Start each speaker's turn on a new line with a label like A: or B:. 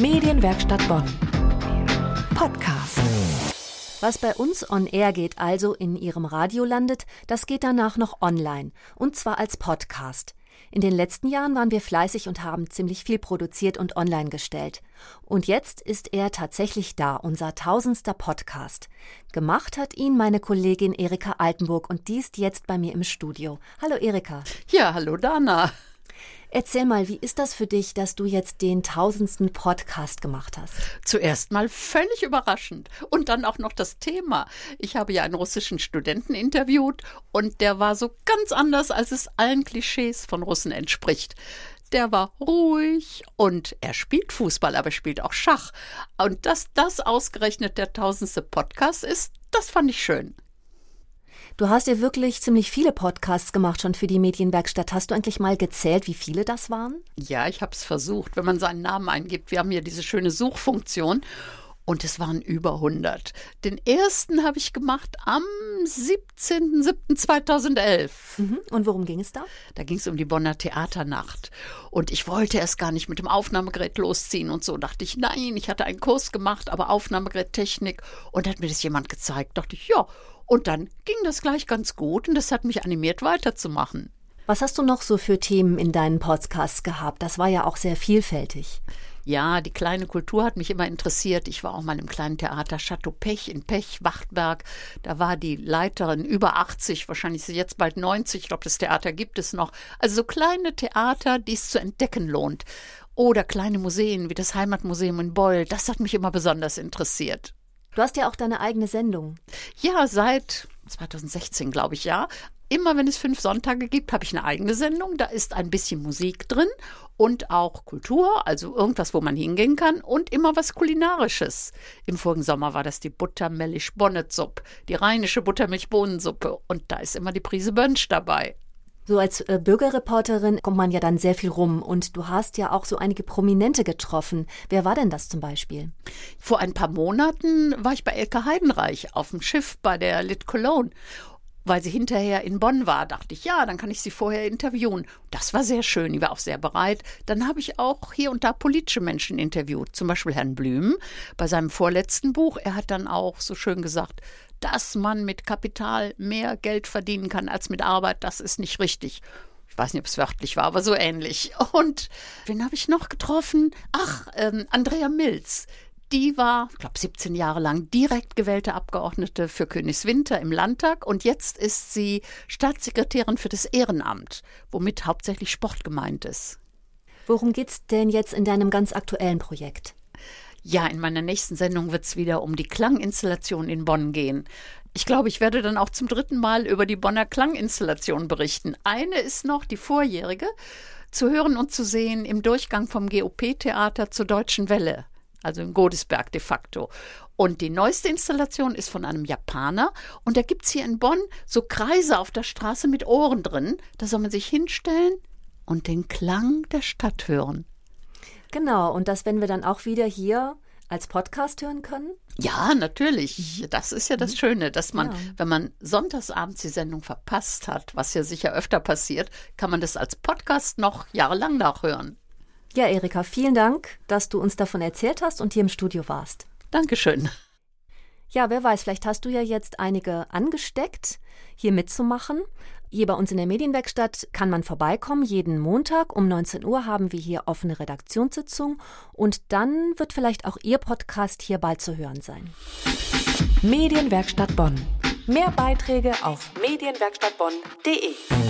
A: Medienwerkstatt Bonn. Podcast. Was bei uns on air geht, also in Ihrem Radio landet, das geht danach noch online. Und zwar als Podcast. In den letzten Jahren waren wir fleißig und haben ziemlich viel produziert und online gestellt. Und jetzt ist er tatsächlich da, unser tausendster Podcast. Gemacht hat ihn meine Kollegin Erika Altenburg und die ist jetzt bei mir im Studio. Hallo Erika.
B: Ja, hallo Dana.
A: Erzähl mal, wie ist das für dich, dass du jetzt den tausendsten Podcast gemacht hast?
B: Zuerst mal völlig überraschend und dann auch noch das Thema. Ich habe ja einen russischen Studenten interviewt und der war so ganz anders, als es allen Klischees von Russen entspricht. Der war ruhig und er spielt Fußball, aber spielt auch Schach. Und dass das ausgerechnet der tausendste Podcast ist, das fand ich schön.
A: Du hast ja wirklich ziemlich viele Podcasts gemacht schon für die Medienwerkstatt. Hast du eigentlich mal gezählt, wie viele das waren?
B: Ja, ich habe es versucht, wenn man seinen Namen eingibt. Wir haben hier diese schöne Suchfunktion und es waren über 100. Den ersten habe ich gemacht am 17.07.2011.
A: Mhm. Und worum ging es da?
B: Da ging es um die Bonner Theaternacht. Und ich wollte erst gar nicht mit dem Aufnahmegerät losziehen und so. Dachte ich, nein, ich hatte einen Kurs gemacht, aber Aufnahmegerättechnik. Und hat mir das jemand gezeigt. Dachte ich, ja. Und dann ging das gleich ganz gut und das hat mich animiert, weiterzumachen.
A: Was hast du noch so für Themen in deinen Podcasts gehabt? Das war ja auch sehr vielfältig.
B: Ja, die kleine Kultur hat mich immer interessiert. Ich war auch mal im kleinen Theater Chateau Pech in Pech, Wachtberg. Da war die Leiterin über 80, wahrscheinlich ist sie jetzt bald 90. Ich glaube, das Theater gibt es noch. Also so kleine Theater, die es zu entdecken lohnt. Oder kleine Museen wie das Heimatmuseum in Beul. Das hat mich immer besonders interessiert.
A: Du hast ja auch deine eigene Sendung.
B: Ja, seit 2016, glaube ich, ja. Immer wenn es fünf Sonntage gibt, habe ich eine eigene Sendung. Da ist ein bisschen Musik drin und auch Kultur, also irgendwas, wo man hingehen kann und immer was Kulinarisches. Im vorigen Sommer war das die Buttermilch-Bonnetsuppe, die rheinische Buttermilch-Bohnensuppe und da ist immer die Prise Bönsch dabei.
A: So als äh, Bürgerreporterin kommt man ja dann sehr viel rum und du hast ja auch so einige Prominente getroffen. Wer war denn das zum Beispiel?
B: Vor ein paar Monaten war ich bei Elke Heidenreich auf dem Schiff bei der Lit Cologne weil sie hinterher in Bonn war, dachte ich, ja, dann kann ich sie vorher interviewen. Das war sehr schön, die war auch sehr bereit. Dann habe ich auch hier und da politische Menschen interviewt, zum Beispiel Herrn Blüm bei seinem vorletzten Buch. Er hat dann auch so schön gesagt, dass man mit Kapital mehr Geld verdienen kann als mit Arbeit, das ist nicht richtig. Ich weiß nicht, ob es wörtlich war, aber so ähnlich. Und wen habe ich noch getroffen? Ach, ähm, Andrea Milz. Die war, ich glaube, 17 Jahre lang direkt gewählte Abgeordnete für Königswinter im Landtag und jetzt ist sie Staatssekretärin für das Ehrenamt, womit hauptsächlich Sport gemeint ist.
A: Worum geht's denn jetzt in deinem ganz aktuellen Projekt?
B: Ja, in meiner nächsten Sendung wird es wieder um die Klanginstallation in Bonn gehen. Ich glaube, ich werde dann auch zum dritten Mal über die Bonner Klanginstallation berichten. Eine ist noch die vorjährige, zu hören und zu sehen im Durchgang vom GOP-Theater zur Deutschen Welle, also in Godesberg de facto. Und die neueste Installation ist von einem Japaner. Und da gibt es hier in Bonn so Kreise auf der Straße mit Ohren drin. Da soll man sich hinstellen und den Klang der Stadt hören.
A: Genau, und das werden wir dann auch wieder hier als Podcast hören können?
B: Ja, natürlich. Das ist ja das mhm. Schöne, dass man, ja. wenn man sonntagsabends die Sendung verpasst hat, was ja sicher öfter passiert, kann man das als Podcast noch jahrelang nachhören.
A: Ja, Erika, vielen Dank, dass du uns davon erzählt hast und hier im Studio warst.
B: Dankeschön.
A: Ja, wer weiß, vielleicht hast du ja jetzt einige angesteckt, hier mitzumachen. Hier bei uns in der Medienwerkstatt kann man vorbeikommen. Jeden Montag um 19 Uhr haben wir hier offene Redaktionssitzung und dann wird vielleicht auch Ihr Podcast hier bald zu hören sein.
C: Medienwerkstatt Bonn. Mehr Beiträge auf medienwerkstattbonn.de.